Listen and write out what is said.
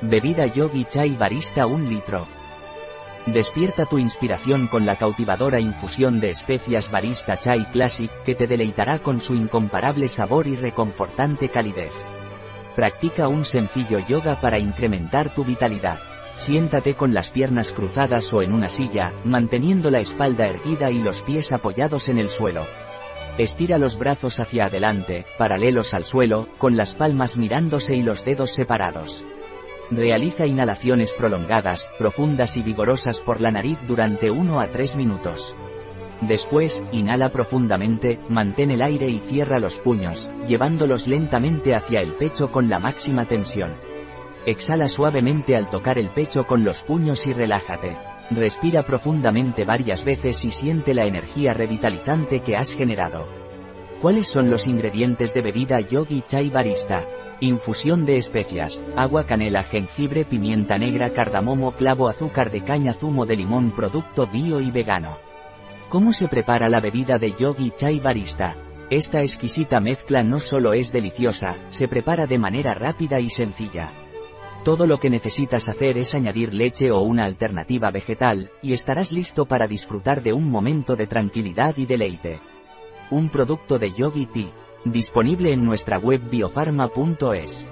Bebida Yogi Chai Barista 1 litro. Despierta tu inspiración con la cautivadora infusión de especias Barista Chai Classic que te deleitará con su incomparable sabor y reconfortante calidez. Practica un sencillo yoga para incrementar tu vitalidad. Siéntate con las piernas cruzadas o en una silla, manteniendo la espalda erguida y los pies apoyados en el suelo. Estira los brazos hacia adelante, paralelos al suelo, con las palmas mirándose y los dedos separados. Realiza inhalaciones prolongadas, profundas y vigorosas por la nariz durante 1 a 3 minutos. Después, inhala profundamente, mantén el aire y cierra los puños, llevándolos lentamente hacia el pecho con la máxima tensión. Exhala suavemente al tocar el pecho con los puños y relájate. Respira profundamente varias veces y siente la energía revitalizante que has generado. ¿Cuáles son los ingredientes de bebida Yogi Chai Barista? Infusión de especias, agua canela jengibre pimienta negra cardamomo clavo azúcar de caña zumo de limón producto bio y vegano. ¿Cómo se prepara la bebida de Yogi Chai Barista? Esta exquisita mezcla no solo es deliciosa, se prepara de manera rápida y sencilla. Todo lo que necesitas hacer es añadir leche o una alternativa vegetal, y estarás listo para disfrutar de un momento de tranquilidad y deleite. Un producto de Yogi Tea, disponible en nuestra web biofarma.es.